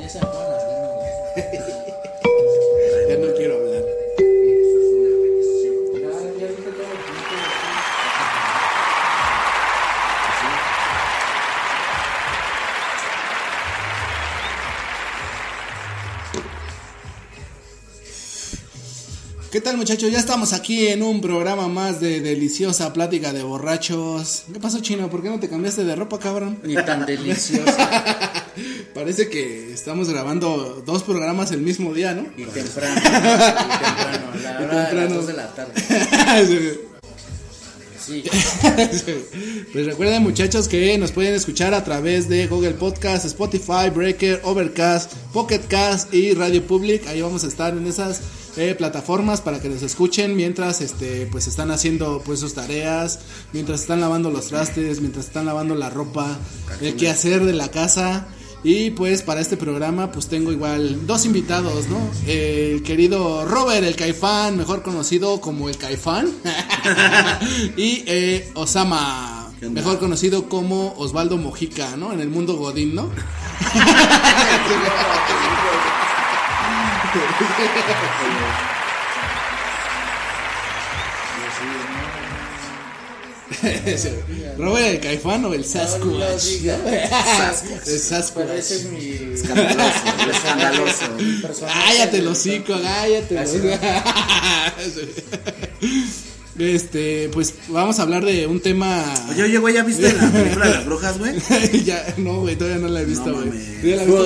Ya se me acaban las ganas, güey. Ya no quiero hablar. Ya, ya dije todo lo que dije. ¿Qué tal muchachos? Ya estamos aquí en un programa más de deliciosa plática de borrachos. ¿Qué pasó chino? ¿Por qué no te cambiaste de ropa, cabrón? Ni tan deliciosa Parece que estamos grabando dos programas el mismo día, ¿no? y temprano. Y temprano. La Y hora de las temprano. dos de la tarde. Sí. pues recuerden muchachos que nos pueden escuchar a través de Google Podcast, Spotify, Breaker, Overcast, Pocket Cast y Radio Public. Ahí vamos a estar en esas eh, plataformas para que nos escuchen mientras este pues están haciendo pues sus tareas, mientras están lavando los trastes, mientras están lavando la ropa, el quehacer de la casa. Y pues para este programa pues tengo igual dos invitados, ¿no? El querido Robert el Caifán, mejor conocido como el Caifán. y eh, Osama, mejor conocido como Osvaldo Mojica, ¿no? En el mundo Godín, ¿no? Robert el Caifán o el No Sasquatch. El Sasquatch. Pero ese es mi. Escandaloso, escandaloso. Cállate los hocico, cállate Este, pues vamos a hablar de un tema. Oye, oye, güey, ¿ya viste la película de las brujas, güey? ya, no, güey, todavía no la he visto, No güey. ¿Tú ya la viste?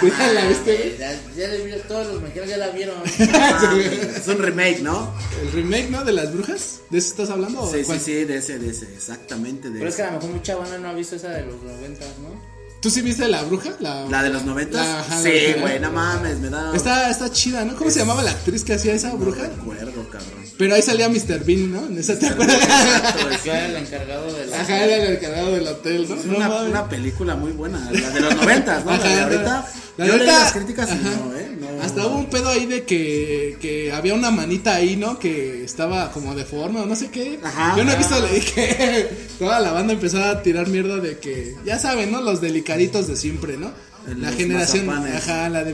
¿Tú ya la viste, güey? Ya, ya le vi- todos los mexicanos ya la vieron. Es un remake, ¿no? El remake, ¿no? De las brujas. ¿De eso estás hablando? o Sí, sí, cuál? sí, de ese, de ese, exactamente de Pero es que a lo mejor mucha banda no ha visto esa de los noventas, ¿no? ¿Tú sí viste la bruja? La, ¿La de los noventas? Sí, güey, no mames, me da... Está, está chida, ¿no? ¿Cómo se llamaba la actriz que hacía esa No bruja? recuerdo, cabrón. Pero ahí salía Mr. Bean, ¿no? En esa te acuerdas. Exacto, es Yo era el encargado de la. Ajá, era el encargado del hotel, ¿no? es No una, película muy buena, la de los noventas, ¿no? Ajá, la de ahorita... la yo leí las críticas y ajá. no, ¿eh? Hasta hubo un pedo ahí de que, que había una manita ahí, ¿no? Que estaba como deforme o no sé qué. Ajá. Yo no he visto le que toda la banda empezó a tirar mierda de que, ya saben, ¿no? Los delicaditos de siempre, ¿no? La generación, ajá, la,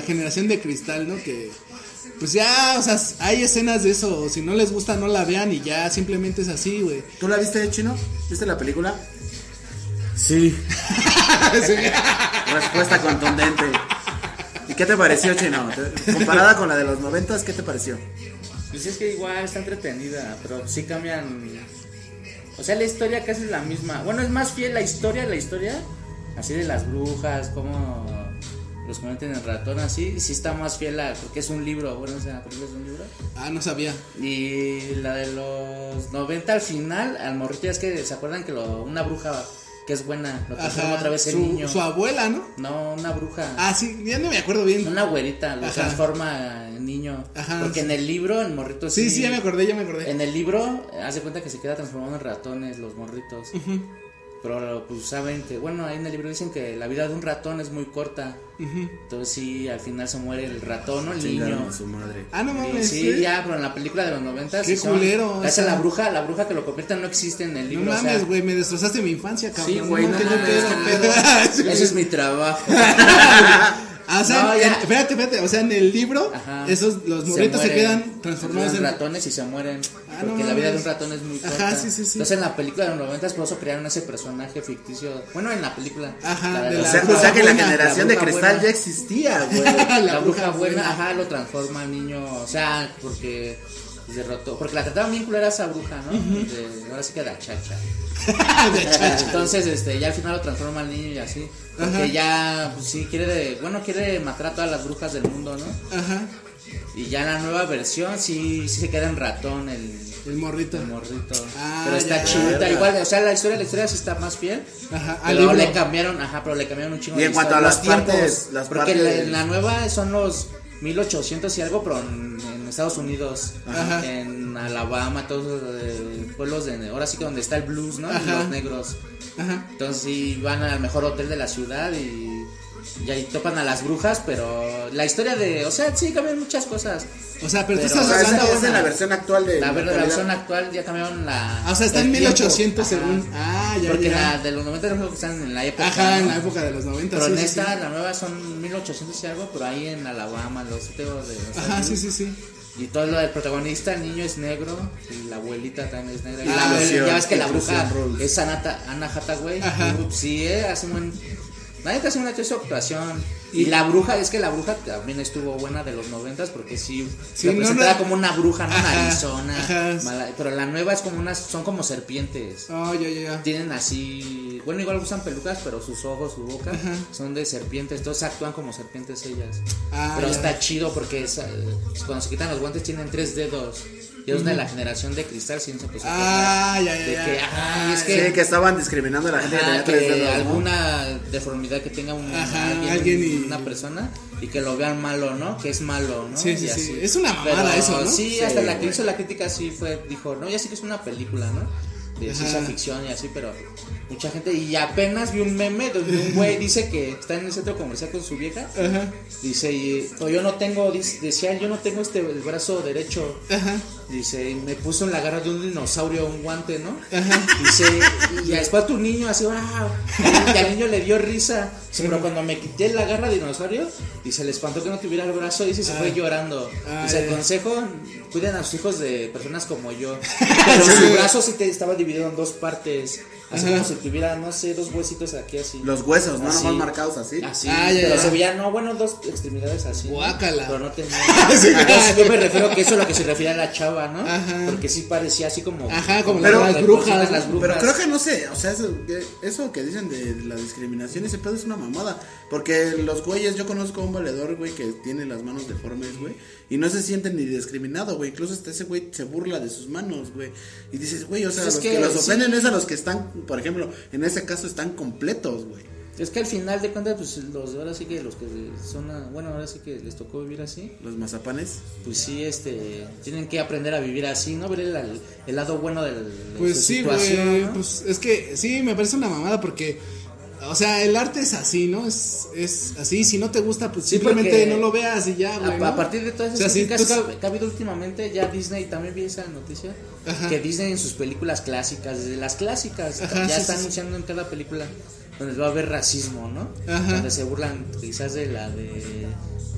generación de cristal, ¿no? Que, pues ya, o sea, hay escenas de eso. Si no les gusta, no la vean y ya, simplemente es así, güey. ¿Tú la viste, Chino? ¿Viste la película? Sí. Respuesta contundente. ¿Y qué te pareció, Chino? Comparada con la de los noventas, ¿qué te pareció? Pues es que igual está entretenida, pero sí cambian. O sea, la historia casi es la misma. Bueno, es más fiel la historia, la historia. Así de las brujas, cómo los convierten en ratón, así. Sí está más fiel a. Porque es un libro. Bueno, o sea, es un libro. Ah, no sabía. Y la de los 90 al final, al morrito, ya es que se acuerdan que lo, una bruja que es buena, lo transforma otra vez en su, niño. su abuela, ¿no? No, una bruja. Ah, sí, ya no me acuerdo bien. Una güerita, lo Ajá. transforma en niño. Ajá, Porque sí. en el libro, el morrito Sí, sí, ya me acordé, ya me acordé. En el libro, hace cuenta que se queda transformado en ratones los morritos. Pero pues saben que, bueno, ahí en el libro dicen que la vida de un ratón es muy corta. Entonces sí, al final se muere el ratón o el niño. a su madre. Ah, no mames. sí, ¿sí? ya, pero en la película de los 90 Qué sí son- culero, o Esa sea. la bruja, la bruja que lo convierte no existe en el No libro. o sea, mames, güey, me destrozaste mi infancia, cabrón. Sí, güey, no pedo. Sí, Ese es mi trabajo. Ah, o sea, No, en- espérate, espérate, o sea, en el libro, Ajá. esos, los morritos se, quedan transformados en ratones y se mueren. Ah, no porque la vida de un ratón es muy Ajá, corta. sí, sí, sí. Entonces en la película de los 90 por eso crearon ese personaje ficticio. Bueno, en la película. Ajá, La de O la sea, o sea que la generación la de cristal buena. ya existía, güey. la, La bruja bruja buena, buena. ajá, lo transforma al niño, o sea, porque derrotó, porque la trataban bien culera esa bruja, ¿no? De- ahora sí que la chacha. de chacha. Entonces, este, ya al final lo transforma al niño y así, porque Ajá. ya, pues sí, quiere, de, bueno, quiere matar a todas las brujas del mundo, ¿no? Ajá, Y ya en la nueva versión sí, sí se queda en ratón el, el morrito. el morrito. Ah, pero está chida, igual, o sea, la historia, la historia sí está más fiel. Ajá, Pero libro. le cambiaron, ajá, pero le cambiaron un chingo Y de en cuanto a las Los tiempos, partes- las porque partes- la- en la nueva son los 1800 y algo, pero en, en Estados Unidos, Ajá. en Alabama, todos los eh, pueblos de ahora sí que donde está el blues, ¿no? Y los negros. Ajá. Entonces sí van al mejor hotel de la ciudad y y ahí topan a las brujas, pero la historia de, o sea, sí cambian muchas cosas. O sea, pero, tú estás hablando. es en la versión actual de. La, versión actual ya cambiaron la. Ah, o sea, está en el tiempo. 1800 Ajá. según. Ah, ya, Porque ya. la de los 90 creo que están en la época. Ajá, en ¿no? la época de los 90. Pero sí, en sí, esta, sí. la nueva son 1800 y algo, pero ahí en Alabama, los teos de los Ajá, sí, sí, sí. Y todo lo del protagonista, el niño es negro y la abuelita también es negra. Y Ah, la- ilusión, ya ves que la bruja ilusión es Anata, Anna Hathaway. Ajá. Ups, Sí, eh, hace un buen. Nadie hace una su actuación. Y la bruja, es que la bruja también estuvo buena de los noventas porque sí, Sí, la no, presentaba no- como una bruja, ¿no? Ajá, Narizona, ajá. mala- pero la nueva es como unas, son como serpientes. Oh, ya, ya, ya. Tienen así, bueno, igual usan pelucas, pero sus ojos, su boca Ajá. son de serpientes, entonces actúan como serpientes ellas. Ah, pero está chido porque es, eh, cuando se quitan los guantes tienen tres dedos. Y es de la generación de cristal, sin se empezó a Ah, ya, ya, de ya. que, ajá, y es Sí, que, estaban discriminando a la gente que ajá, tenía tres que dedos. ¿no? alguna deformidad que tenga un, Ajá, alguien, alguien y- una persona y que lo vean malo, ¿no? Que es malo, ¿no? Sí, sí, Y sí. así. Es una mamada Pero eso, ¿no? Sí, hasta la que hizo la crítica sí fue, dijo, no, ya sí que es una película, ¿no? De ciencia ficción y así, pero mucha gente, y apenas vi un meme donde un güey dice que está en el centro comercial con su vieja, Ajá, dice, y, "O yo no tengo, dice- decía, yo no tengo este, el brazo derecho, ajá. Dice, y me puso en la garra de un dinosaurio un guante, ¿no? Ajá. Dice, y después tu niño así, ¡wow! Y al niño le dio risa. Pero cuando me quité la garra de dinosaurio, dice, le espantó que no tuviera el brazo, dice, y se fue llorando. Ah, Dice, el ya. consejo, cuiden a sus hijos de personas como yo. Pero su brazo sí te estaba dividido en dos partes. Así Ajá. como si tuviera, no sé, dos huesitos aquí así. Los huesos, ¿no? Así. Nomás marcados así. Así, Ah, ya, pero ya. se veía, no, bueno, dos extremidades así. ¿no? Guácala. Pero no tenía. Entonces, yo me refiero que eso es lo que se refiere a la chava, ¿no? Ajá. Porque sí parecía así como. Ajá, como Pero- las brujas. Las brujas. Pero creo que no sé, o sea, eso, que- eso que dicen de la discriminación, ese pedo es una mamada. Porque los güeyes, yo conozco a un valedor, güey, que tiene las manos deformes, güey, y no se siente ni discriminado, güey. Incluso hasta ese güey se burla de sus manos, güey. Y dices, güey, o sea, Es los que que, los sí. ofenden es a los que están, por ejemplo, en ese caso están completos, güey. Es que al final de cuentas, pues los ahora sí que los que son. a- Bueno, ahora sí que les tocó vivir así. Los mazapanes. Pues sí, este. Tienen que aprender a vivir así, ¿no? Ver el, el lado bueno del, de Pues su sí, situación, güey. ¿no? Pues es que sí, me parece una mamada porque. O sea, el arte es así, ¿no? Es, es así. Si no te gusta, pues Sí, simplemente no lo veas y ya, güey. A, ¿no? a partir de todas O sea, esas críticas pues- que, ha, que ha habido últimamente, ya Disney también vi esa noticia. Ajá. Que Disney en sus películas clásicas, desde las clásicas, Ajá, ya sí, está sí. anunciando en cada película donde va a haber racismo, ¿no? Ajá. Donde se burlan quizás de la de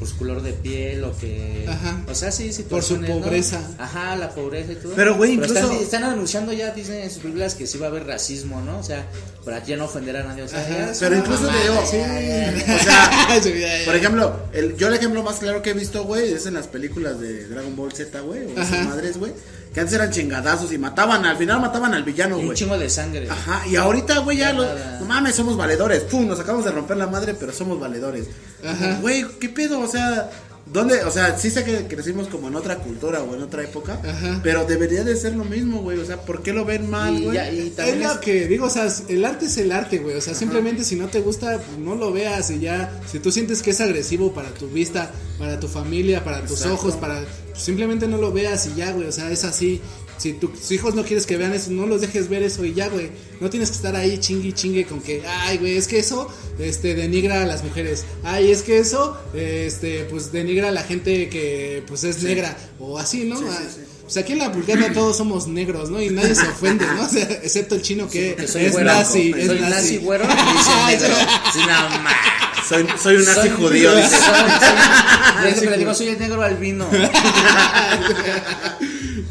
por su color de piel o que. Ajá. O sea, sí, Por su pobreza. Ajá, la pobreza y todo. Pero, güey, incluso- están, están anunciando ya Disney en sus películas que sí va a haber racismo, ¿no? O sea, para ya no ofender a nadie. O sea, Ajá. Pero incluso te digo, ya, ya. o sea, Sí. Por ejemplo, el, yo el ejemplo más claro que he visto, güey, es en las películas de Dragon Ball Z, güey, o esas madres, güey, que antes eran chingadazos y mataban, al final mataban al villano, Y un güey. chingo de sangre. Ajá, y ahorita, güey, ya no mames, somos valedores, pum, nos acabamos de romper la madre, pero somos valedores. Ajá. Güey, ¿qué pedo? O sea, ¿dónde? O sea, sí sé que crecimos como en otra cultura o en otra época, Ajá. pero debería de ser lo mismo, güey, o sea, ¿por qué lo ven mal, Y, güey? ya- y Es lo es- que digo, o sea, el arte es el arte, güey. O sea, simplemente si no te gusta, pues no lo veas y ya. Si tú sientes que es agresivo para tu vista, para tu familia, para tus Exacto. ojos, para. pues, simplemente no lo veas y ya, güey. O sea, es así. Si tus hijos no quieres que vean eso, no los dejes ver eso y ya, güey. No tienes que estar ahí chingue y chingue con que, ay, güey, es que eso, este, denigra a las mujeres. Ay, es que eso, este, pues denigra a la gente que, pues es negra. O así, ¿no? Ah, Pues aquí en la Pulgada todos somos negros, ¿no? Y nadie se ofende, ¿no? O sea, excepto el chino que, soy es güero, nazi, soy es nazi, nazi. güero y negro. Sí, no. Soy, soy un nazi Soy- judío, soy- dice. soy- siempre le digo, soy el negro albino.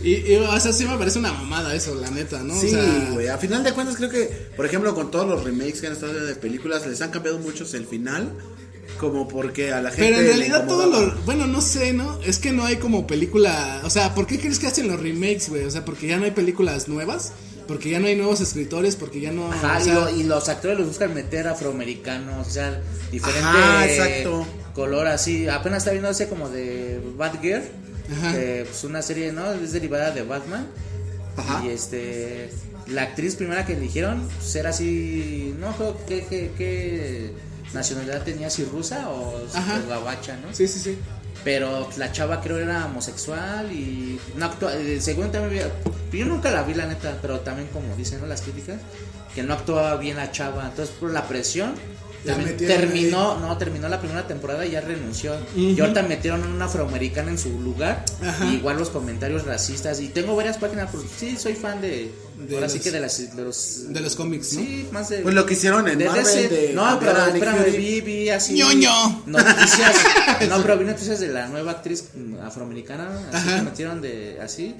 Y, y, o sea, sí me parece una mamada eso, la neta, ¿no? Sí, o sea, güey. A final de cuentas, creo que, por ejemplo, con todos los remakes que han estado de películas, les han cambiado muchos el final. Como porque a la gente. Pero en realidad todo lo... Bueno, no sé, ¿no? Es que no hay como película... O sea, ¿por qué crees que hacen los remakes, güey? O sea, porque ya no hay películas nuevas, porque ya no hay nuevos escritores, porque ya no... Ajá, o y, lo- y los actores los buscan meter afroamericanos, o sea, diferente Ajá, exacto. color así. Apenas está viendo ese como de Batgirl, Ajá. Que pues una serie, ¿no? Es derivada de Batman. Ajá. Y este, la actriz primera que eligieron, pues era así, no creo qué, qué, qué nacionalidad tenía, si rusa o, o gabacha, ¿no? Sí, sí, sí. Pero la chava creo era homosexual y no actua eh, según también yo nunca la vi la neta, pero también como dicen ¿no? las críticas, que no actuaba bien la chava, entonces por la presión Termi- terminó, no, terminó la primera temporada y ya renunció. Y ahorita metieron a una afroamericana en su lugar. Y igual los comentarios racistas. Y tengo varias páginas, pues sí, soy fan de. De ahora sí los- que de, las, de los. De los cómics, ¿no? Sí, más de. Pues lo que hicieron en de Marvel DC. de No, pero espérame, vi, vi así. ¡Ñoño! Noticias. no, pero vi noticias de la nueva actriz afroamericana. Así Ajá. que metieron de. Así.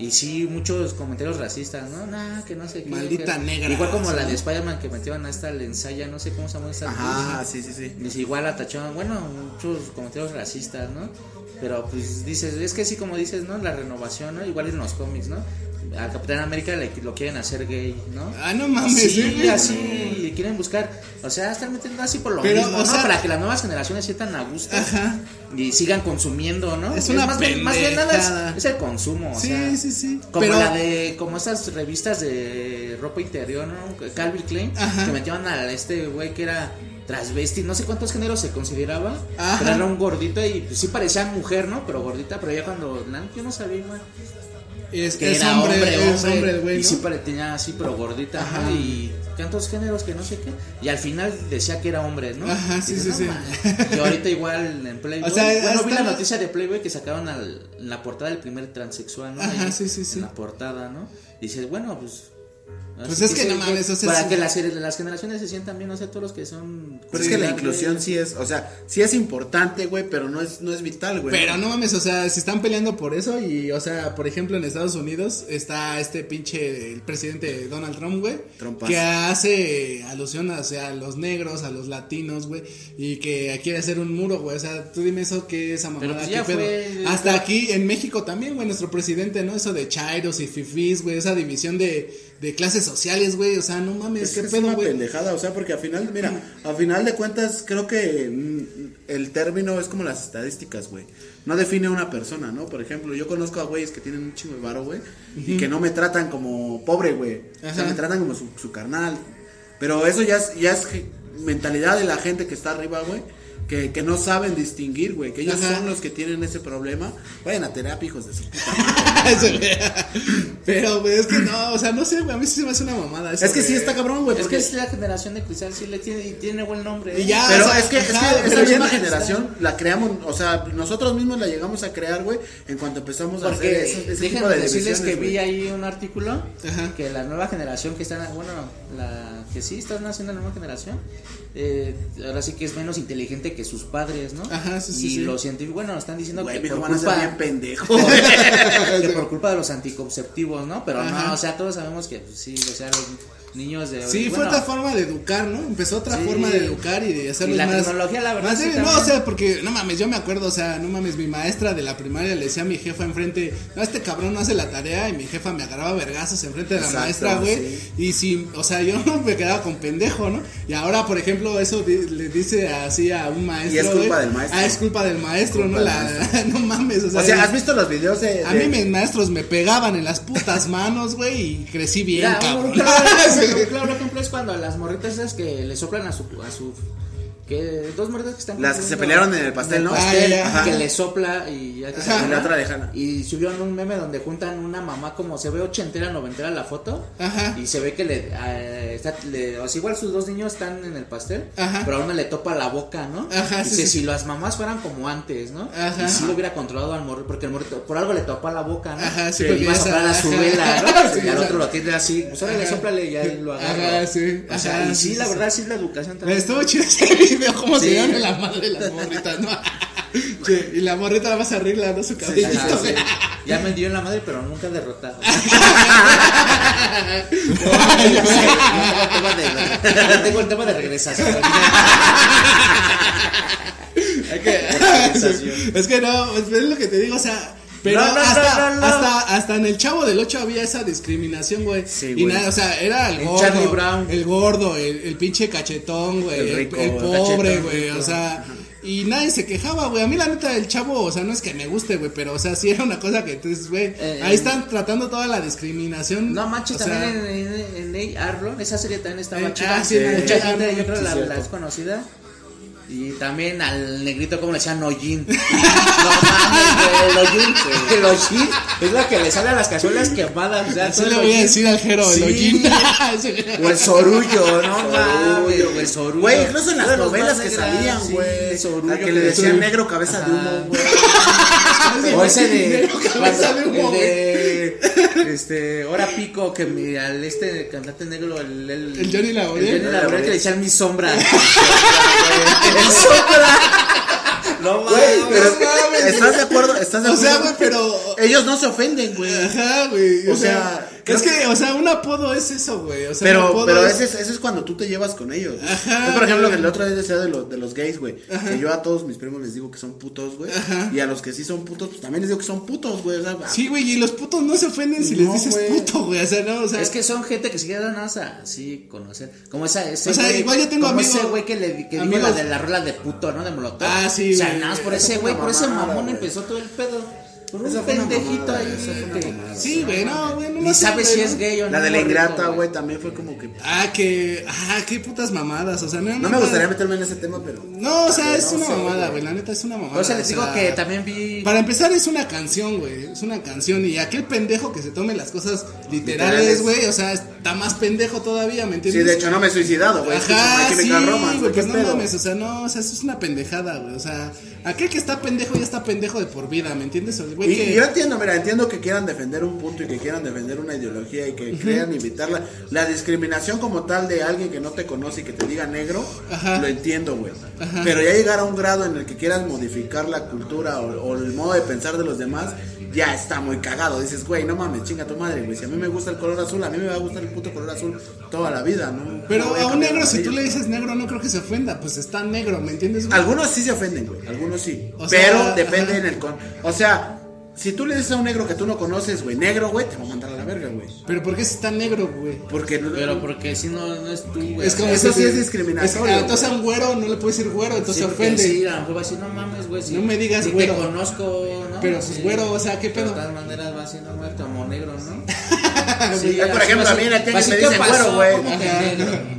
Y sí, muchos comentarios racistas, ¿no? Nah, que no sé qué. Maldita que- negra, Igual como la de Spider-Man que metieron a esta Lensaya, no sé cómo se llama esa Ajá, sí, sí, sí. Dice, igual atacharon, bueno, muchos comentarios racistas, ¿no? Pero pues dices, es que sí, como dices, ¿no? La renovación, ¿no? Igual en los cómics, ¿no? A Capitán América le, lo quieren hacer gay, ¿no? Ah, no mames, Sí, así, y quieren buscar, o sea, están metiendo así por lo Pero, mismo, ¿no? sea- Para que las nuevas generaciones sientan a gusto Ajá. y sigan consumiendo, ¿no? Es una más bien, más bien nada es, es el consumo, o Sí, sea, sí, sí. como Pero- la de, como esas revistas de ropa interior, ¿no? Calvin Klein, Ajá. que metieron a este güey que era transvesti, no sé cuántos géneros se consideraba, Ajá. pero era un gordito y pues, sí parecía mujer, ¿no? Pero gordita, pero ya cuando, yo no sabía, güey, Es, que es era hombre, hombre, es hombre, hombre el güey, y pare- tenía así, pero gordita, Ajá. y tantos géneros que no sé qué, y al final decía que era hombre, ¿no? Ajá, sí, dices, sí, "No sí". mames". Y ahorita igual en Playboy, O sea, bueno, vi la la- noticia de Playboy que sacaron al, en la portada del primer transexual, ¿no? Ajá, Ahí, sí, sí, sí. En la portada, ¿no? Y dices, bueno, pues... Pues así es que no mames, o sea, Para sí. que las, las generaciones se sientan bien, o sea, todos los que son... Pero es que la inclusión sí es, o sea, sí es importante, güey, pero no es, no es vital, güey. Pero no mames, o sea, se están peleando por eso y, o sea, por ejemplo, en Estados Unidos está este pinche, el presidente Donald Trump, güey, que hace alusión hacia a los negros, a los latinos, güey, y que quiere hacer un muro, güey, o sea, tú dime eso que esa mamada, Pero pues pedo? fue- Hasta aquí en México también, güey, nuestro presidente, ¿no? Eso de chairos y fifís, güey, esa división de, de clases sociales, güey, o sea, no mames, Es qué que es pedo, una güey. pendejada, o sea, porque al final, mira, al final de cuentas, creo que mm, el término es como las estadísticas, güey. No define a una persona, ¿no? Por ejemplo, yo conozco a güeyes que tienen un chingo de varo, güey, y que no me tratan como pobre, güey. O sea, me tratan como su, su carnal. Pero eso ya es, ya es mentalidad de la gente que está arriba, güey. Que, que no saben distinguir, güey. Que ellos Ajá. son los que tienen ese problema. Vayan a terapia, hijos de su puta. Pero, güey, es que no, o sea, no sé, güey, a mí sí se me hace una mamada eso, Es que sí está cabrón, güey. Es porque- que es la generación de cristal, sí le tiene, y tiene buen nombre. Y ¿eh? ya, Pero o sea, es que, es que esa misma generación la creamos, o sea, nosotros mismos la llegamos a crear, güey, en cuanto empezamos a hacer Porque eso- ese tipo de decirles que divisiones, vi ahí un artículo Ajá. que la nueva generación que están, bueno, la que sí están haciendo la nueva generación, eh, ahora sí que es menos inteligente que sus padres, ¿no? Ajá, sí, sí, y sí. los científicos, bueno, están diciendo Güey, que por van a ser bien culpa, que por culpa de los anticonceptivos, ¿no? Pero Ajá. no, o sea, todos sabemos que pues, sí, o sea, los niños de Sí, fue bueno, otra forma de educar, ¿no? Empezó otra Sí. forma de educar y de hacerlos Y la más. tecnología, la verdad, más sí, débil. no, también. o sea, porque, no mames, yo me acuerdo, o sea, no mames, mi maestra de la primaria le decía a mi jefa enfrente, no, este cabrón no hace la tarea, y mi jefa me agarraba vergazos enfrente de la Exacto, maestra, güey. sí. Y si, o sea, yo me quedaba con pendejo, ¿no? Y ahora, por ejemplo, eso di- le dice así a un maestro. Y es culpa del maestro. Ah, es culpa del maestro, Culpa ¿no? del La, no mames, o sea. O sea, ¿has visto los videos de...? a mí mis maestros me pegaban en las putas manos, güey, y crecí bien, un, cabrón. un claro, ejemplo es cuando las morritas esas que le soplan a su a su que dos morritas que están Las que se pelearon en el pastel, ¿no? pastel, Ah, ya, que le sopla y ya que se. Y la otra lejana. y subieron un meme donde juntan una mamá como se ve ochentera, noventera la foto Ajá. y se ve que le, eh, está, le- o sea, igual sus dos niños están en el pastel, Ajá. pero a una le topa la boca, ¿no? Ajá, sí, Dice, sí. si las mamás fueran como antes, ¿no? Ajá. Y si lo hubiera controlado al morro, porque el morrito por algo le topa la boca, ¿no? Ajá, sí, y iba a soplar a su vela, ¿no? Y al otro lo tiene así, pues órale, Ajá. sóplale y ahí lo agarra. Ajá, sí, O sea, y sí, la verdad, sí, la educación también. Estuvo chido video, cómo se Sí. en la madre las morritas, ¿no? Che, y la morrita la vas a arreglar, ¿no? Su cabellito. Sí. Ya me dio en la madre, pero nunca derrotado. tengo, el tema de, tengo el tema de regresación. Es que, es que no, es lo que te digo, o sea. Pero No, no, hasta, no, no, no. hasta, hasta en el chavo del 8 había esa discriminación, güey. Sí, y güey. nada, o sea, era el gordo, Charlie Brown. el gordo, el, el pinche cachetón, güey, El rico, pobre, güey, o sea, y nadie se quejaba, güey. A mí la neta el chavo, o sea, no es que me guste, güey, pero o sea, sí era una cosa que entonces, güey, Eh, ahí están tratando toda la discriminación. No manches, o sea, también en, en, en Arlo, esa serie también estaba Eh, chida. ah, sí, en Mucha gente, yo creo sí, la, la es conocida. Y también al negrito, como le decían, Hollín. No mames, güey, el. El Hollín es la que le sale a las cazuelas quemadas. O sea, todo le el voy a decir al Jero, el Sí. O el sorullo, no Sorullo, mames. güey, sorullo. Güey, incluso en las novelas que negras, salían, sí, güey. sorullo que le decían negro cabeza de humo, güey. O ese de. Negro cabeza de humo, el. Este. Hora pico, que mi, al este cantante negro, el. El, El Johnny Laboriel. El Johnny Laboriel, que le decían mi sombra. Mi sombra. No mames. pero no mames. ¿estás de acuerdo? ¿Estás de O acuerdo? sea, güey, pero. Ellos no se ofenden, güey. Ajá, güey. O, O sea, es que, o sea, un apodo es eso, güey. O sea, un Pero, apodo pero es- ese, es, ese es cuando tú te llevas con ellos. güey. Ajá, Yo, por ejemplo, güey. que el otro día decía de, los de los gays, güey. Que yo a todos mis primos les digo que son putos, güey. Ajá. Y a los que sí son putos, pues también les digo que son putos, güey. O sea, Sí, güey, y los putos no se ofenden si No, les dices güey. puto, güey. O sea, no, o sea. Es que son gente que se queda nada más así conocer. Como esa. Ese O sea, güey- igual yo tengo como amigos- ese güey que le que dijo la de la rola de puto, ¿no? De Molotov. Ah, sí, O sea, nada más por ese güey, por ese mamón empezó todo el pedo. Por un pendejito ahí. Sí, güey, no, güey. No Ni lo sé, sabe güey, si es gay o no. La de la ingrata, güey, también fue como que. Ah, que. Ah, qué putas mamadas. O sea, no. No me gustaría meterme en ese tema, pero. No, o sea, es una mamada, güey. La neta es una mamada. O sea, les digo que también vi. Para empezar es una canción, güey, es una canción y aquel pendejo que se tome las cosas literales, güey, o sea, está más pendejo todavía, ¿me Sí, entiendes? de hecho no me he suicidado, güey. Ajá, sí, güey, pues ¿qué no mames, o sea, no, o sea, eso es una pendejada, güey, o sea, aquel que está pendejo ya está pendejo de por vida, ¿me entiendes? O güey Y, que... yo entiendo, mira, entiendo que quieran defender un punto y que quieran defender una ideología y que crean evitarla. La discriminación como tal de alguien que no te conoce y que te diga negro, Ajá. lo entiendo, güey. Pero ya llegar a un grado en el que quieras modificar la cultura o, o el modo de pensar de los demás, ya está muy cagado. Dices, güey, no mames, chinga tu madre, güey. Si a mí me gusta el color azul, a mí me va a gustar el puto color azul toda la vida, ¿no? Pero No a un negro, si tú le dices negro, no creo que se ofenda, pues está negro, ¿me entiendes? güey? Algunos sí se ofenden, güey. Algunos sí. O sea, pero depende ajá. en el con. O sea, si tú le dices a un negro que tú no conoces, güey, negro, güey, te va a mandar a la verga, güey. Pero ¿por qué si está negro, güey? Porque no- Pero porque si no, no es tú, güey. Es como Eso si- sí es discriminatorio, es- ah, entonces a güey. un güero no le puedes decir güero, entonces Sí, ofende. Sí, a lo mejor va a decir, no mames, güey. si- No me digas si güero. te conozco, ¿no? Pero, pues, güero, o sea, ¿qué Pero pedo? De todas maneras va a ser, no, güey, como negro, ¿no? Sí, por ejemplo, a mí en el tianguis me ¿qué dicen güero, güey.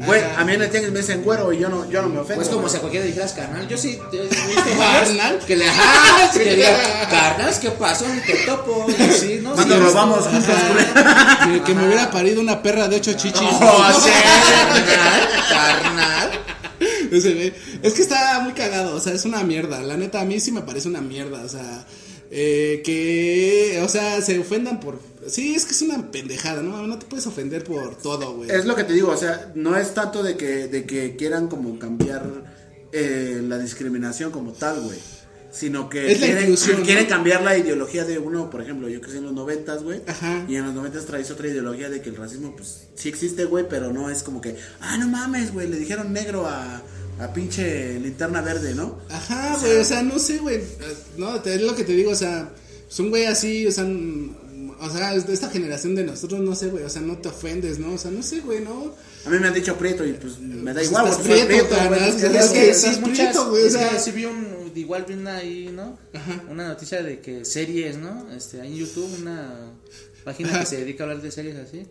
Güey, a mí en el tianguis me dicen güero y yo no, yo no me ofendo. Pues como si a cualquiera le dijeras carnal, yo sí te he visto ¿Carnal? que le ajá, que diga, carnal, ¿qué pasó? Te topo, ¿no? Cuando juntos, güey. Que, me hubiera parido una perra de ocho chichis. Oh, sí. Carnal. Es que está muy cagado, o sea, es una mierda. La neta, a mí sí me parece una mierda, o sea, eh, que, o sea, se ofendan por... Sí, es que es una pendejada, ¿no? No te puedes ofender por todo, güey. Es lo que te digo, o sea, no es tanto de que, de que quieran como cambiar eh, la discriminación como tal, güey. Sino que Es quieren, ¿no? quieren cambiar la ideología de uno, por ejemplo, yo crecí en los noventas, güey. Ajá. Y en los noventas traes otra ideología de que el racismo, pues, sí existe, güey, pero no es como que, ah, no mames, güey, le dijeron negro a, a pinche linterna verde, ¿no? Ajá, güey, o sea, no sé, güey. No, te- es lo que te digo, o sea, es un güey así, o sea, o sea, de esta generación de nosotros, no sé, güey, o sea, no te ofendes, ¿no? O sea, no sé, güey, ¿no? A mí me han dicho prieto y pues me da Pues igual, porque soy prieto, prieto, güey, carnal, es ¿qué Es que sí, prieto, güey, o es sea. que sí vi un, igual vi una ahí, ¿no? Una noticia de que series, ¿no? Este, hay en YouTube una página que se dedica a hablar de series así.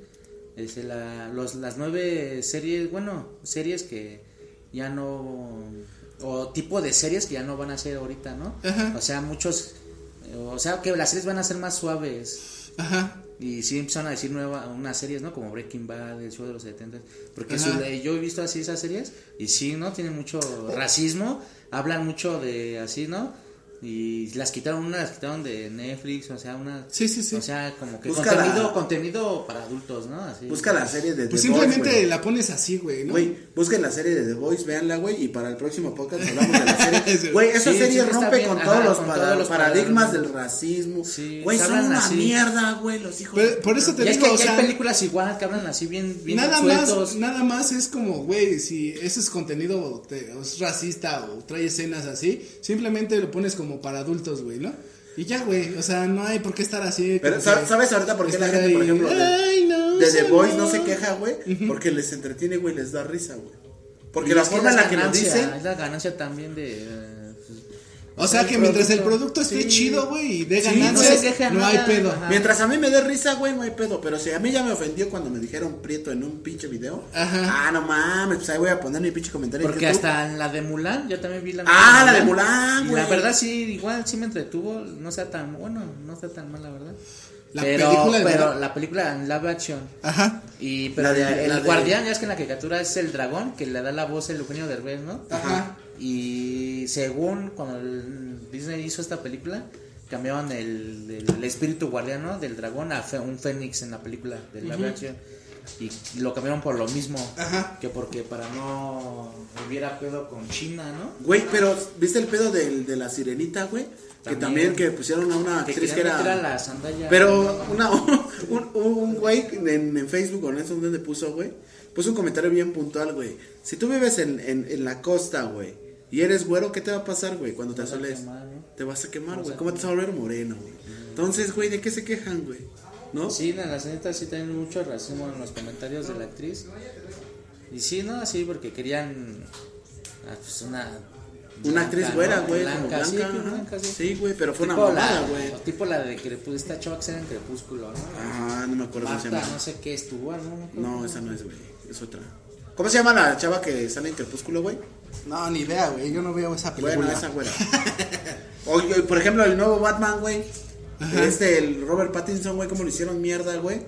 Este, la, los, las nueve series, bueno, series que ya no, o tipo de series que ya no van a ser ahorita, ¿no? Ajá. O sea, muchos, eh, o sea, que las series van a ser más suaves. Ajá. Y sí empezaron a decir nueva, unas series, ¿no? Como Breaking Bad, el show de los 70. Porque su- yo he visto así esas series y sí, ¿no? Tienen mucho racismo, hablan mucho de así, ¿no? Y las quitaron, una las quitaron de Netflix, o sea, una... Sí, sí, sí. O sea, como que Busca la- contenido, contenido para adultos, ¿no? Así. Busca la serie de The Pues Boys, simplemente güey. la pones así, güey, ¿no? Güey, busquen la serie de The Voice, véanla, güey, y para el próximo podcast hablamos de la serie. Güey, esa Sí, serie sí, rompe bien, con ajá, todos los, con para- todos los paradigmas del racismo. Sí, Güey, son una así. mierda, güey, los hijos. Pero- de- por eso te Y es digo, que o sea, hay películas igual que hablan así bien, bien nada sueltos. más, nada más es como, güey, si ese es contenido te- es racista o trae escenas así, simplemente lo pones como para adultos, güey, ¿no? Y ya, güey, o sea, no hay por qué estar así. Pero, ¿sabes que ¿sabes ahorita por qué la gente, por ahí, ejemplo, de, "Ay, no, de The señor". Voice no se queja, güey? Porque les entretiene, güey, les da risa, güey. Porque Y la forma en la que lo ganancia, dicen. Es la ganancia también de... O sea que mientras el producto esté chido, güey, y de Sí, ganancias, no no, hay nada, pedo. ajá. Mientras a mí me dé risa, güey, no hay pedo. Pero si a mí ya me ofendió cuando me dijeron prieto en un pinche video. Ajá. Ah, no mames, pues ahí voy a poner mi pinche comentario. en Porque hasta en la de Mulan, yo también vi la Ah, la de Mulan, Y la güey. verdad sí, igual sí me entretuvo, no está tan, bueno, no está tan mal la verdad. La pero, película de pero la película en live action. Ajá. Y pero La de- el la de- guardián, ya es que en la caricatura es el dragón que le da la voz el Eugenio Derbez, ¿no? Ajá. Y según cuando el Disney hizo esta película, cambiaron el, el- el espíritu guardiano del dragón a fe- un fénix en la película de live action. Y lo cambiaron por lo mismo. Ajá. Que porque para no hubiera pedo con China, ¿no? Güey, pero ¿viste el pedo del, de la sirenita, güey? Que También. que pusieron a una actriz que era. la sandalia. Pero una, un, un güey en, en Facebook o en eso donde puso, güey, puso un comentario bien puntual, güey. Si tú vives en, en, en la costa, güey, y eres güero, ¿qué te va a pasar, güey, cuando te asoles? quemar, ¿no? Te vas a quemar, güey. ¿Cómo te vas a volver moreno, güey? Entonces, güey, ¿de qué se quejan, güey? ¿No? Sí, en las neta sí tienen mucho racismo en los comentarios de la actriz. Y sí, no, sí, porque querían ah, pues una Una actriz güera, ¿no? güey, Blanca, como blanca. sí, blanca, sí. Sí, güey, pero fue una mamada, la- güey. Tipo la de Crepúsculo, esta chava que sale en Crepúsculo, ¿no? Ah, no me acuerdo cómo se Marta, llama. no sé qué estuvo, ¿no? acuerdo. No, esa no es, güey. Es otra. ¿Cómo se llama la chava que sale en Crepúsculo, güey? No, ni idea, güey. Yo no veo esa película. Bueno, esa güera. Oye, por ejemplo, el nuevo Batman, güey. Este, el Robert Pattinson, güey, cómo lo hicieron mierda, güey.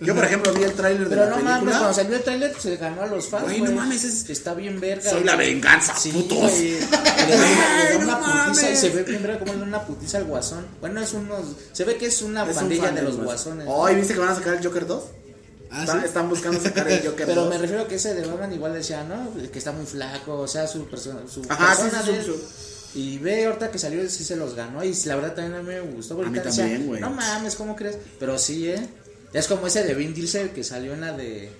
Yo, por ejemplo, vi el tráiler de Pero la no mames, cuando salió el trailer se ganó a los fans, Güey, güey. no mames, es- Está bien verga. Soy la güey. venganza, sí, putos. güey. Le da, le da Ay, una putiza y se ve bien verga como le da una putiza al guasón. Bueno, es unos... Se ve que es una Es pandilla de los guasones. Hoy, ¿viste que van a sacar el Joker 2? Ah, Están, ¿sí? están buscando sacar el Joker Pero 2. me refiero a que ese de Batman igual decía, ¿no? Que está muy flaco, o sea, su persona. Su Ajá, persona sí, de su-. Y ve ahorita que salió, sí se los ganó. Y la verdad también a mí me gustó. porque A mí también, güey. No mames, ¿cómo crees? Pero sí, ¿eh? Es como ese de Vin Diesel que salió en la de.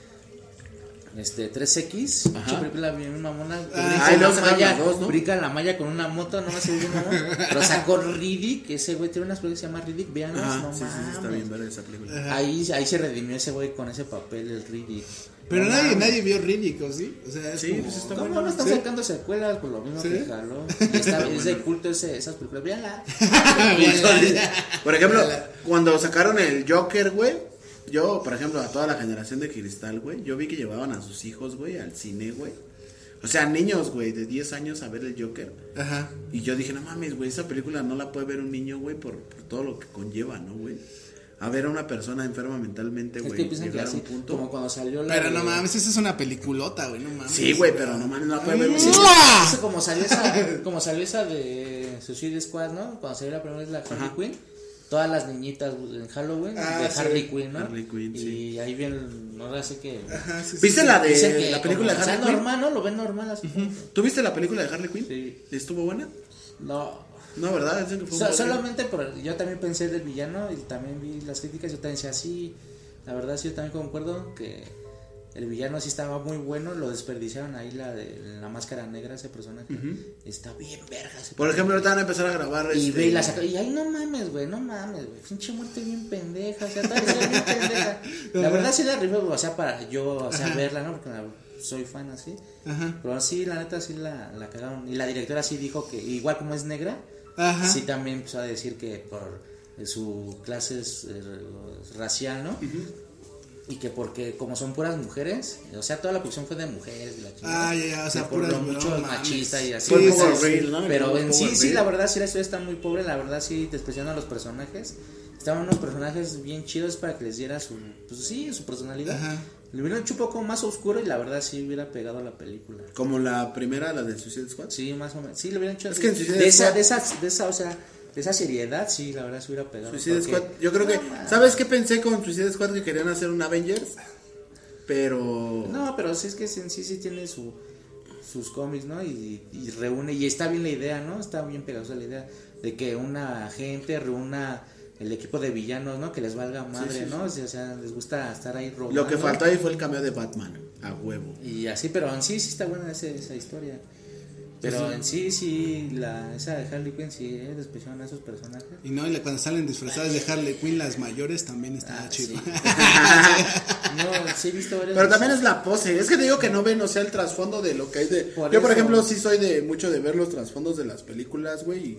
Este, 3X, Ajá. pinche película bien mamona, que Ah, brinca la malla, dos, ¿no? brinca en la malla con una moto, no se ve bien mamón. Pero sacó Riddick, ese güey tiene unas películas que se llama Riddick, veanlas, Ajá, no sí, sí, sí, está mames. bien ver esa película. Ahí, ahí se redimió ese güey con ese papel, el Riddick. Pero No nadie, mames. nadie vio Riddick, ¿o sí? O sea, es Sí, como- pues está ¿Cómo bueno. no están ¿Sí? sacando secuelas por lo mismo ¿Sí? que jaló? Y está, es de culto ese, esas películas. Véanla. Por ejemplo, cuando sacaron el Joker, güey, yo, por ejemplo, a toda la generación de Cristal, güey, yo vi que llevaban a sus hijos, güey, al cine, güey. O sea, niños, güey, de 10 años a ver el Joker. Ajá. Y yo dije, no mames, güey, esa película no la puede ver un niño, güey, por, por todo lo que conlleva, ¿no, güey? A ver a una persona enferma mentalmente, Es güey, que piensan que llegar a así, un punto. como cuando salió la. Pero de- no mames, esa es una peliculota, güey, no mames. Sí, güey, pero no mames, no la puede ver un Sí, niño. ¡Mua! eso como salió esa, como salió esa de Suicide Squad, ¿no? Cuando salió la primera vez la Harley. Quinn, todas las niñitas en Halloween Ah, de sí. Harley Quinn, ¿no? Harley Quinn, y sí. ahí bien, no sé qué. Ajá, sí, sí, ¿Viste sí. la de Dicen que la película de Harley Quinn? normal, ¿no? Lo ven normal así. ¿Tú viste la película de Harley Quinn? Sí. ¿Estuvo buena? No. No, ¿verdad? Dicen que fue So- solamente por, yo también pensé del villano y también vi las críticas, yo también decía sí, la verdad sí yo también concuerdo que el villano sí estaba muy bueno, lo desperdiciaron ahí la de la máscara negra ese personaje, está bien verga ese Por ejemplo, ahorita van a empezar a grabar y este, ve y la saca, y ahí no mames, güey, no mames, güey, pinche muerte bien pendeja, o sea, tal vez bien pendeja. La verdad sí la rifé, o sea, para yo, o sea, verla, ¿no? Porque la- soy fan así. Ajá. Pero sí, la neta sí la, la cagaron. Y la directora sí dijo que, igual como es negra, Ajá. sí también empezó a decir que por su clase es, eh, racial, ¿no? Y que porque como son puras mujeres, o sea, toda la producción fue de mujeres y la chingada. Ah, ya, ya, o sea, por puras lo mucho no machista y así. Fue Sí, sí, Rail, ¿no? Pero en sí, sí, Rail. la verdad, sí la historia está muy pobre, la verdad, sí, despreciando a los personajes. Estaban unos personajes bien chidos para que les diera su, pues sí, su personalidad. Ajá. Le hubieran hecho un poco más oscuro y la verdad sí hubiera pegado a la película. Como la primera, la de Suicide Squad. Sí, más o menos. Sí, le hubieran hecho Es así. que en Suicide de esa, Squad- de esa, de esa, o sea, esa seriedad, sí, la verdad se hubiera pegado. Suicide Squad, yo creo que. Man. ¿Sabes qué pensé con Suicide Squad? Que querían hacer un Avengers. Pero. No, pero sí es que en sí sí tiene su sus cómics, ¿no? Y, y reúne, y está bien la idea, ¿no? Está bien pegajosa la idea de que una gente reúna el equipo de villanos, ¿no? Que les valga madre, sí, ¿no? O sea, o sea, les gusta estar ahí robando. Lo que faltó ahí fue el cameo de Batman. A huevo. Y así, pero en sí sí está buena ese- esa historia. Pero en sí, sí, la, esa de Harley Quinn sí eh, despreciaron a esos personajes. Y no, y la- cuando salen disfrazadas de Harley Quinn, las mayores también está Ah, chido. sí. no, sí he visto varias Pero también es la pose. Es que te digo que no ven, o sea, el trasfondo de lo que hay de. Por Yo, por eso. ejemplo, sí soy de mucho de ver los trasfondos de las películas, güey. Y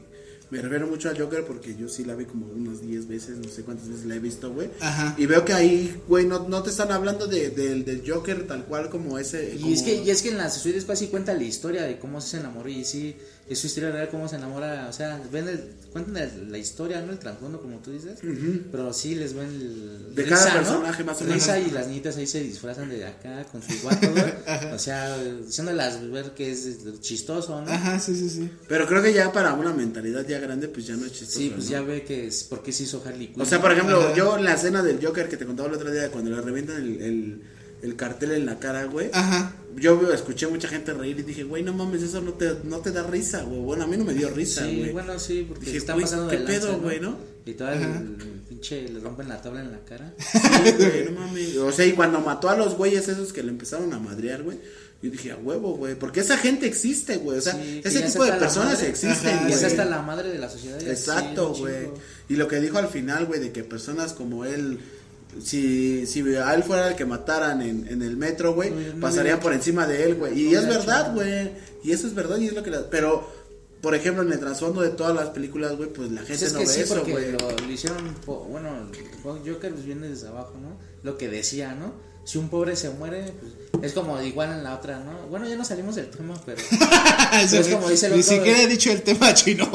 me refiero mucho a Joker porque yo sí la vi como unas 10 veces, no sé cuántas veces la he visto, güey. Ajá. Y veo que ahí, güey, no, no te están hablando de, del del Joker tal cual como ese. Y como- es, que, y es que en la Suicide Squad sí cuenta la historia de cómo se enamoró y sí, es su historia real, cómo se enamora, o sea, ven el, cuentan el- la historia, no el trasfondo como tú dices, pero sí les ven el... De cada personaje, más o menos. Risa y las niñitas ahí se disfrazan de acá con su guato, o sea, diciéndolas ver que es chistoso, ¿no? Ajá, sí, sí, sí. Pero creo que ya para una mentalidad ya grande, pues ya no es chistoso. Sí, pues ¿no? ya ve que es porque se hizo Harley Quinn. O sea, por ejemplo, Ajá. yo la escena del Joker que te contaba el otro día, cuando le revientan el, el, el cartel en la cara, güey. Ajá. Yo escuché mucha gente reír y dije, güey, no mames, eso no te, no te da risa, güey. Bueno, a mí no me dio risa, Sí, güey. bueno, sí, porque Dije, está güey, pasando ¿qué de lanza, pedo, güey, no? Y todo el, pinche le rompen la tabla en la cara. Sí, güey, no mames. O sea, y cuando mató a los güeyes esos que le empezaron a madrear, güey. Yo dije, a huevo, güey. Porque esa gente existe, güey. O sea, Sí, ese tipo de personas existen, Ajá, Y es güey. hasta la madre de la sociedad. Exacto, güey. Y lo que dijo al final, güey, de que personas como él, si, si a él fuera el que mataran en, en el metro, güey, No, pasarían por encima de él, güey. Y no es verdad, güey. Y eso es verdad y es lo que... la- Pero, por ejemplo, en el trasfondo de todas las películas, güey, pues la Pues gente es no que ve sí, eso, güey. lo, lo hicieron, po- bueno, Joker pues viene desde abajo, ¿no? Lo que decía, ¿no? Si un pobre se muere, pues es como igual en la otra, ¿no? Bueno, ya no salimos del tema, pero es como dice el Ni otro- siquiera he dicho el tema chino.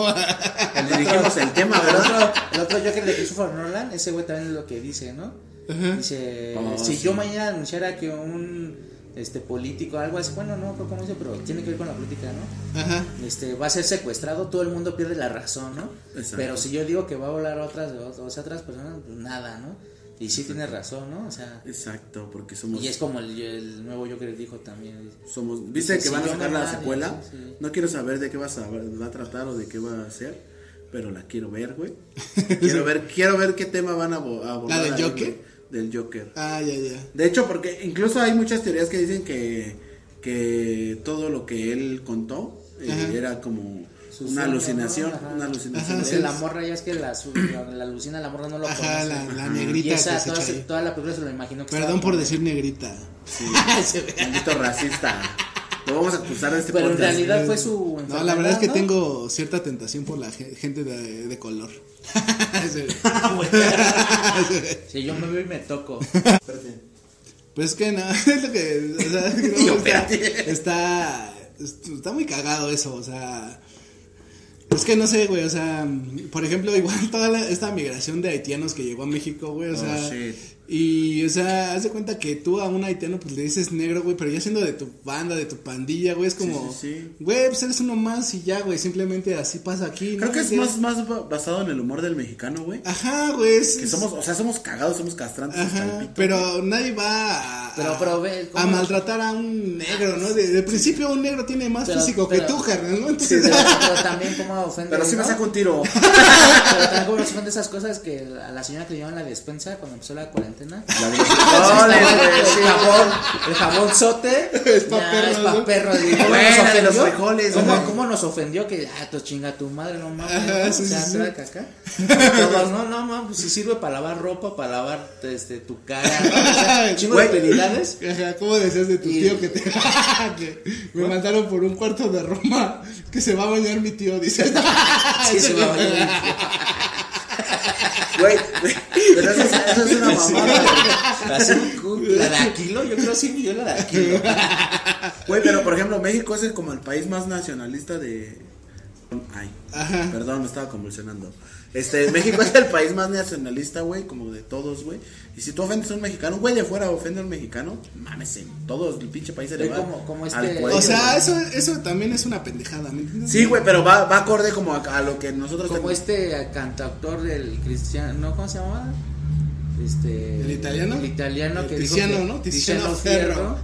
Le dijimos el tema, el ¿verdad? otro, el otro Joker de Christopher Nolan, ese güey también es lo que dice, ¿no? Dice, Oh, si sí. yo mañana anunciara que un este político algo así, bueno, no creo cómo dice, pero tiene que ver con la política, ¿no? Ajá. este va a ser secuestrado, todo el mundo pierde la razón, ¿no? Exacto. Pero si yo digo que va a volar a otras, o sea, otras personas, pues nada, ¿no? Y sí tiene razón, ¿no? O sea, Exacto, porque somos... y es como el, el nuevo Joker dijo también. somos ¿Viste que Sí, van a yo sacar la nadie, secuela? sí, sí. No quiero saber de qué va a, va a tratar o de qué va a hacer, pero la quiero ver, güey. Quiero ver, quiero ver qué tema van a abo- a abordar. ¿La del Joker? Del Joker. Ah, ya, ya. De hecho, porque incluso hay muchas teorías que dicen que, que todo lo que él contó eh, era como Su una sueño, alucinación, ¿no? Una alucinación. Ajá, la morra ya es que la, su- la, la alucina, la morra no lo Ajá, conoce. la, la negrita y esa, que toda, se- toda la película se lo imaginó que Perdón por decir negrita. Maldito racista. Lo vamos a acusar de este Pero en podcast. realidad fue su No, la verdad es que tengo cierta tentación por la ge- gente de, de color. Sí. Si yo me veo y me toco. Pues es que no, es lo que, o sea, creo que Yo, está, está, está muy cagado eso, o sea, es que no sé, güey, o sea, por ejemplo, igual toda la- esta migración de haitianos que llegó a México, güey, o Oh, sea, shit. Y, o sea, haz de cuenta que tú a un haitiano, pues le dices negro, güey, pero ya siendo de tu banda, de tu pandilla, güey, es como, sí, sí. güey, pues eres uno más y ya, güey, simplemente así pasa aquí, Creo ¿no? que es más, más ba- basado en el humor del mexicano, güey. Ajá, güey, es- Que somos, o sea, somos cagados, somos castrantes Ajá, pito. pero nadie va a, Pero- pero ve, a maltratar a un negro, ¿no? De, de principio un negro tiene más Pero- físico pero- que tú, carnal, ¿no? Sí, Entonces, pero, pero también cómo ofende. Pero sí me saco un tiro. Pero también nos ofende esas cosas que a la señora que le llevaban la despensa cuando empezó la cuarentena. La el sí. jabón, el jabón sote. Es pa' ya, perros, es pa' ¿no? perros. y ¿Cómo Buena nos ofendió? los frijoles, ¿Cómo, cómo nos ofendió que, ah, tu chinga tu madre, no mames. Sí, o sea, sí, será sí. de caca. Todos, no, no, no, pues si sirve para lavar ropa, para lavar este, tu cara, ¿no? O sea, chingo de. Ajá, ¿cómo decías de tu Y- tío que te que me mandaron por un cuarto de Roma que se va a bañar mi tío, dice. Sí, se va a bañar. Güey, güey, pero eso es, eso es una mamada. Así, la de Aquilo, yo creo sí vio la de Aquilo. Güey, pero por ejemplo, México es como el país más nacionalista de. Ay, Ajá. perdón, me estaba convulsionando. Este, México es el país más nacionalista, güey, como de todos, güey. Y si tú ofendes a un mexicano, güey de fuera ofende a un mexicano, mames, en todos el pinche país se le va como- como al este- cuello, O sea, eso, eso también es una pendejada, ¿me entiendes? Sí, güey, pero va, va acorde como a, a lo que nosotros Como tenemos. este cantautor del cristiano, ¿no? ¿Cómo se llamaba? Este, ¿El italiano? El italiano El que Tiziano, dijo que, ¿no? Tiziano Ferro.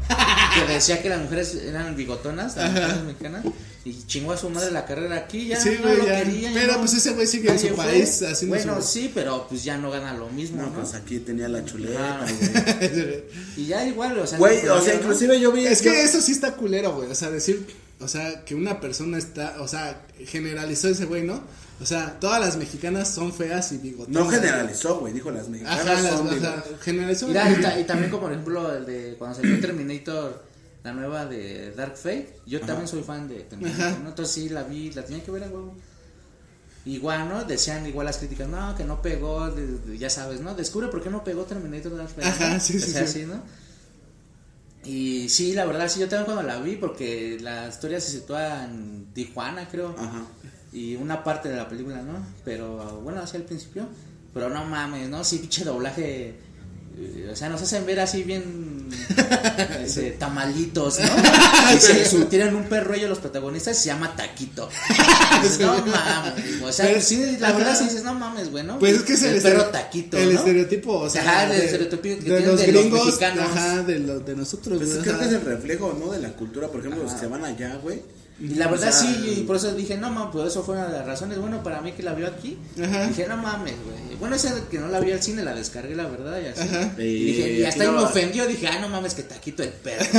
que decía que las mujeres eran bigotonas, las mujeres mexicanas, y chingó a su madre la carrera aquí, ya Sí, no güey, lo ya. quería. Pero, no. pues, ese güey sigue en su fue. país haciendo Bueno, su- sí, pero pues ya no gana lo mismo, No, ¿no? pues aquí tenía la chuleta, güey. Y ya igual, o sea, Güey, no, o sea, ¿no? inclusive yo vi. Es yo- que eso sí está culero, güey. O sea, decir, o sea, que una persona está, o sea, generalizó ese güey, ¿no? O sea, todas las mexicanas son feas y bigotonas. No generalizó, güey, dijo las mexicanas Ajá, las, son o de- sea, generalizó. Mira, y, ta- y también como por ejemplo el de cuando salió Terminator, la nueva de Dark Fate, yo también soy fan de Terminator. ¿no? Entonces sí la vi, la tenía que ver a huevo. Igual, ¿no? Decían igual las críticas, no, que no pegó, de- de- ya sabes, ¿no? Descubre por qué no pegó Terminator Dark Fate. Ajá, ¿no? sí, sí, Decía sí. así, ¿no? Y sí, la verdad, sí, yo también cuando la vi, porque la historia se sitúa en Tijuana, creo. Ajá. Y una parte de la película, ¿no? Pero bueno, hacia el principio. Pero no mames, ¿no? Sí, pinche doblaje. O sea, nos hacen ver así bien. este, tamalitos, ¿no? Y se, su- tienen un perro ellos los protagonistas y se llama Taquito. Dices, no mames. O sea, Pero- sí, la verdad sí dices, no mames, güey, ¿no? Pues es que es el, el perro Taquito. El ¿no? estereotipo, o sea, Ajá, el de, estereotipo que de tienen los de los gringos, mexicanos. ajá, de, los de nosotros. Pues güey, creo que ajá. es el reflejo, ¿no? De la cultura, por ejemplo, los que se van allá, güey. Y la verdad O sea, sí, y por eso dije, no mames, pues eso fue una de las razones. Bueno, para mí que la vio aquí, Ajá. dije, no mames, güey. Bueno, esa que no la vi al cine, la descargué, la verdad, y así. Ajá. Y dije, y Y hasta ahí me ofendió, dije, ah, no mames, que taquito el perro.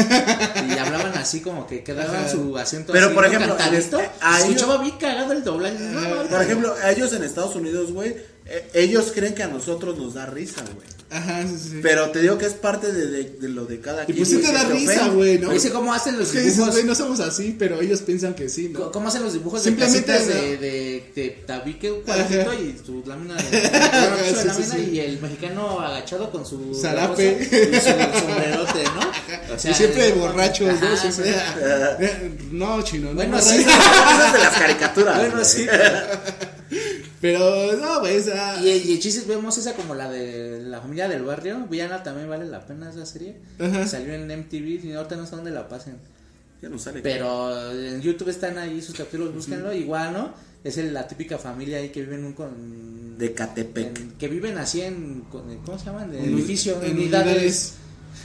y hablaban así como que quedaban Ajá. su acento Pero, así, por ejemplo, cantadito. en este- a Se ellos- escuchaba bien cagado el doblaje. No. Por ejemplo, a ellos en Estados Unidos, güey, eh, ellos creen que a nosotros nos da risa, güey. Ajá, sí, sí. Pero te digo que es parte de, de, de lo de cada y quien. pues sí te da risa, güey, ¿no? Dice cómo hacen los que dices, dibujos. güey, no somos así, pero ellos piensan que sí, ¿no? ¿Cómo hacen los dibujos Simplemente, de de, de, de tabique, un cuadrito y su lámina de, su Sí, sí, lámina sí. y el mexicano agachado con su Zarape. y su sombrerote, ¿no? O sea, y siempre es- borrachos, ¿no? Ajá. Eh, No, chino, no. Bueno, no, sí. Eso es de las caricaturas. Bueno, sí. Pero, no, güey, o sea. Y, y el chiste vemos esa como la de la familia del barrio. Villana también vale la pena esa serie. Ajá. Salió en MTV y ahorita no sé dónde la pasen. Ya no sale. Pero en YouTube están ahí sus capítulos, búsquenlo. Igual, ¿no? Es el- la típica familia ahí que viven en un con. De Catepec. en- que viven así en. con- ¿Cómo se llaman? En edificio, en unidades. unidades.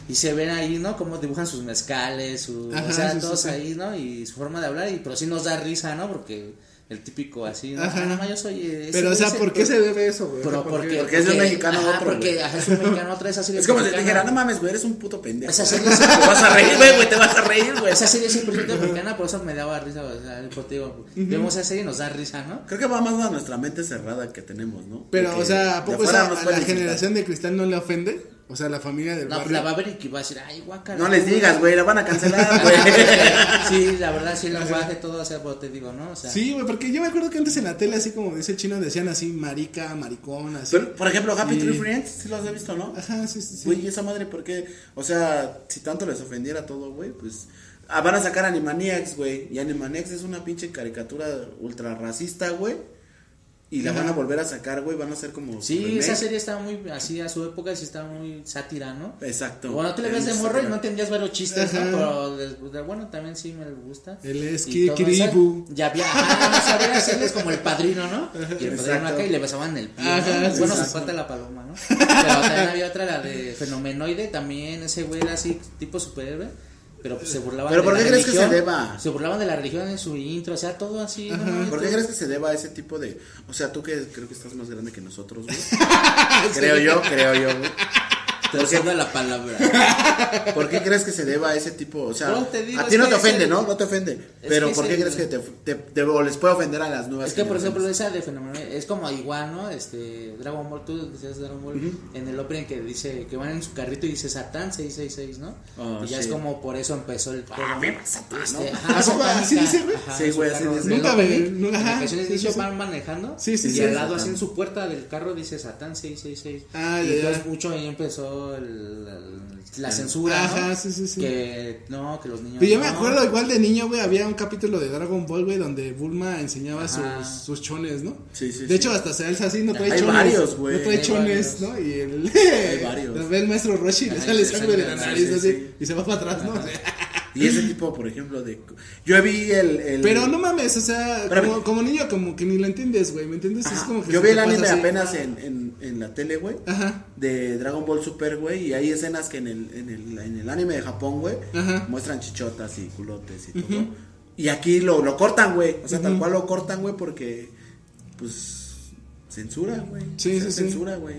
Y se ven ahí, ¿no? Cómo dibujan sus mezcales, su, Ajá, o sea, sí, sí, todos sí. ahí, ¿no? Y su forma de hablar, y pero sí nos da risa, ¿no? Porque el típico así, ¿no? Ajá. Ah, no, yo soy ese- Pero, o sea, ese- ¿por qué se debe eso, güey? Pero O sea, ¿por porque, qué? Porque es de un mexicano a ajá, otro, porque ajá, es un mexicano otra esa serie Es como si te dijera, no mames, güey, eres un puto pendejo. Esa serie Te vas a reír, güey, te vas a reír, güey. Esa serie es 100% mexicana, por eso me daba risa, o sea, el digo, vemos esa serie y nos da risa, ¿no? Creo que va más a nuestra mente cerrada que tenemos, ¿no? Pero, De que o sea, ¿a de poco esa- a la generación de cristal no le ofende? O sea, la familia del No, barrio. la va a ver y que va a decir, ay, guacala. No les digas, güey, la van a cancelar, güey. Sí, la verdad, sí, el lenguaje, todo, o sea, pero te digo, ¿no? O sea, Sí, güey, porque yo me acuerdo que antes en la tele, así como dice el chino, decían así, marica, maricón, así. Pero, por ejemplo, Happy Y- Tree Friends, sí los has visto, ¿no? Ajá, sí, sí, sí. Güey, ¿y esa madre por qué? O sea, si tanto les ofendiera todo, güey, pues... ah, van a sacar Animaniacs, güey. Y Animaniacs es una pinche caricatura ultra racista, güey. Y la Ajá. van a volver a sacar, güey. Van a ser como... Sí, remake. esa serie estaba muy así a su época, sí estaba muy sátira, ¿no? Exacto. Bueno, tú le ves de morro y no entendías varios chistes, Ajá. ¿no? Pero de- bueno, también sí me gusta. Él es eso, Ya había, no sabía hacerles como el padrino, ¿no? Y el padrino acá y le besaban el pie. Bueno, se falta la paloma, ¿no? Pero también había otra, la de Fenomenoide, también ese güey era así, tipo superhéroe. Pero pues, se burlaban ¿Pero de por la qué crees que religión. se deba? Se burlaban de la religión en su intro, o sea, todo así. ¿Por qué crees que se deba a ese tipo de... O sea, tú que creo que estás más grande que nosotros, güey. creo yo, creo yo, güey. Te usando la palabra. ¿Por qué crees que se deba a ese tipo? O sea, No, te digo, a ti no te ofende, ¿no? No te ofende. Pero ¿por qué crees que te, te- te- o les puede ofender a las nuevas Es que, por ejemplo, esa de Fenómeno es como igual, ¿no? Este, Dragon Ball, tú decías Dragon Ball, en el opening que dice que van en su carrito y dice Satán 666, ¿no? Oh, y ya sí. es como por eso empezó el Ah, ¿no? Satán, Este, ¿no? ajá, ¿A poco satánica, así dice, güey? ajá, Sí, güey, así dice. Nunca ve- ajá, sí. van manejando Sí, sí, y al lado así Satán. en su puerta del carro dice Satán 666. Ah, y ya, ya. entonces mucho ahí empezó el- el- la censura, Ajá, ¿no? sí, sí, sí. Que no, que los niños yo me acuerdo igual de niño, güey, había un capítulo de Dragon Ball, güey, donde Bulma enseñaba sus, sus chones, ¿no? Sí, sí, De hecho, hasta se alza así, no trae Hay chones. varios, güey. No trae Hay chones, varios. ¿no? Y el... Hay varios. Ve el maestro Roshi y le sale sangre de la nariz, así, sí. y se va para atrás, ¿no? O sea, Y ese tipo, por ejemplo, de... Yo vi el... el- Pero no mames, o sea, como, como niño, como que ni lo entiendes, güey, ¿me entiendes? Es como que Yo vi el anime así. apenas en, en, en la tele, güey. Ajá. De Dragon Ball Super, güey. Y hay escenas que en el, en el, en el anime de Japón, güey. Muestran chichotas y culotes y todo. Y aquí lo, lo cortan, güey. O sea, tal cual lo cortan, güey, porque... Pues... Censura, güey. Sí, O sea, sí, sí. Censura, güey.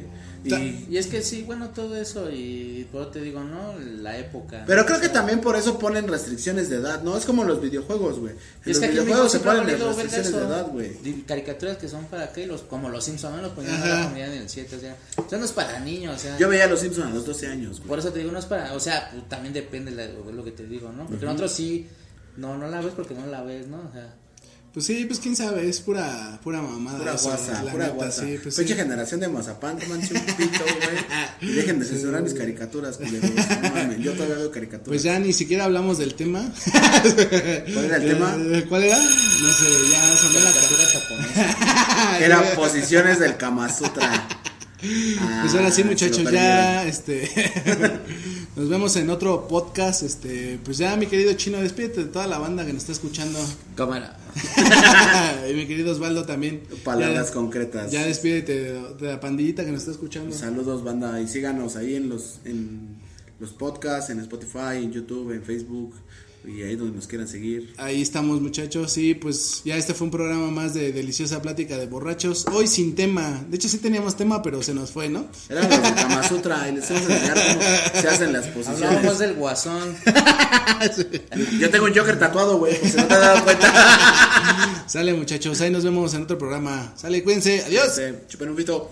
Y, y es que sí, bueno, todo eso y por eso te digo, ¿no? La época. Pero creo que también por eso ponen restricciones de edad, ¿no? Es como los videojuegos, güey. En es los que en videojuegos se ponen restricciones de edad, güey. Caricaturas que son para qué, los, como los Simpsons, ¿no? Los ponían Ajá. a la comunidad en el 7, o sea, eso no es para niños, o sea. Yo veía a los Simpsons a los 12 años, güey. Por eso te digo, no es para, o sea, pues, también depende de lo que te digo, ¿no? Porque nosotros sí, no, no la ves porque no la ves, ¿no? O sea, Pues sí, pues quién sabe, es pura, pura mamada. Pura eso, guasa, la pura neta, guasa. sí, pues Pinche sí. generación de mazapán, tómanse un pito, güey. Y dejen de censurar mis caricaturas, culeros. No mames, yo todavía veo caricaturas. Pues ya ni siquiera hablamos del tema. ¿Cuál era el tema? Eh, ¿Cuál era? No sé, ya sonó la caricaturas japonesas. Eran posiciones del Kama Sutra. Pues ahora sí, Ah, muchachos, ya este nos vemos en otro podcast. Este, pues ya mi querido Chino, despídete de toda la banda que nos está escuchando. Cámara. y mi querido Osvaldo también. Palabras ya, concretas. ya despídete de, de la pandillita que nos está escuchando. Saludos, banda. Y síganos ahí en los, en los podcasts, en Spotify, en YouTube, en Facebook. Y ahí donde nos quieran seguir. Ahí estamos muchachos, sí, pues ya este fue un programa más de deliciosa plática de borrachos, hoy sin tema, de hecho sí teníamos tema pero se nos fue, ¿no? Eran los de Kama Sutra y les vamos a enseñar cómo se hacen las Hablábamos posiciones. del guasón. Yo tengo un Joker tatuado, güey, si no te has dado cuenta. Sale muchachos, ahí nos vemos en otro programa, sale, cuídense, adiós. Este, Chupen un pito.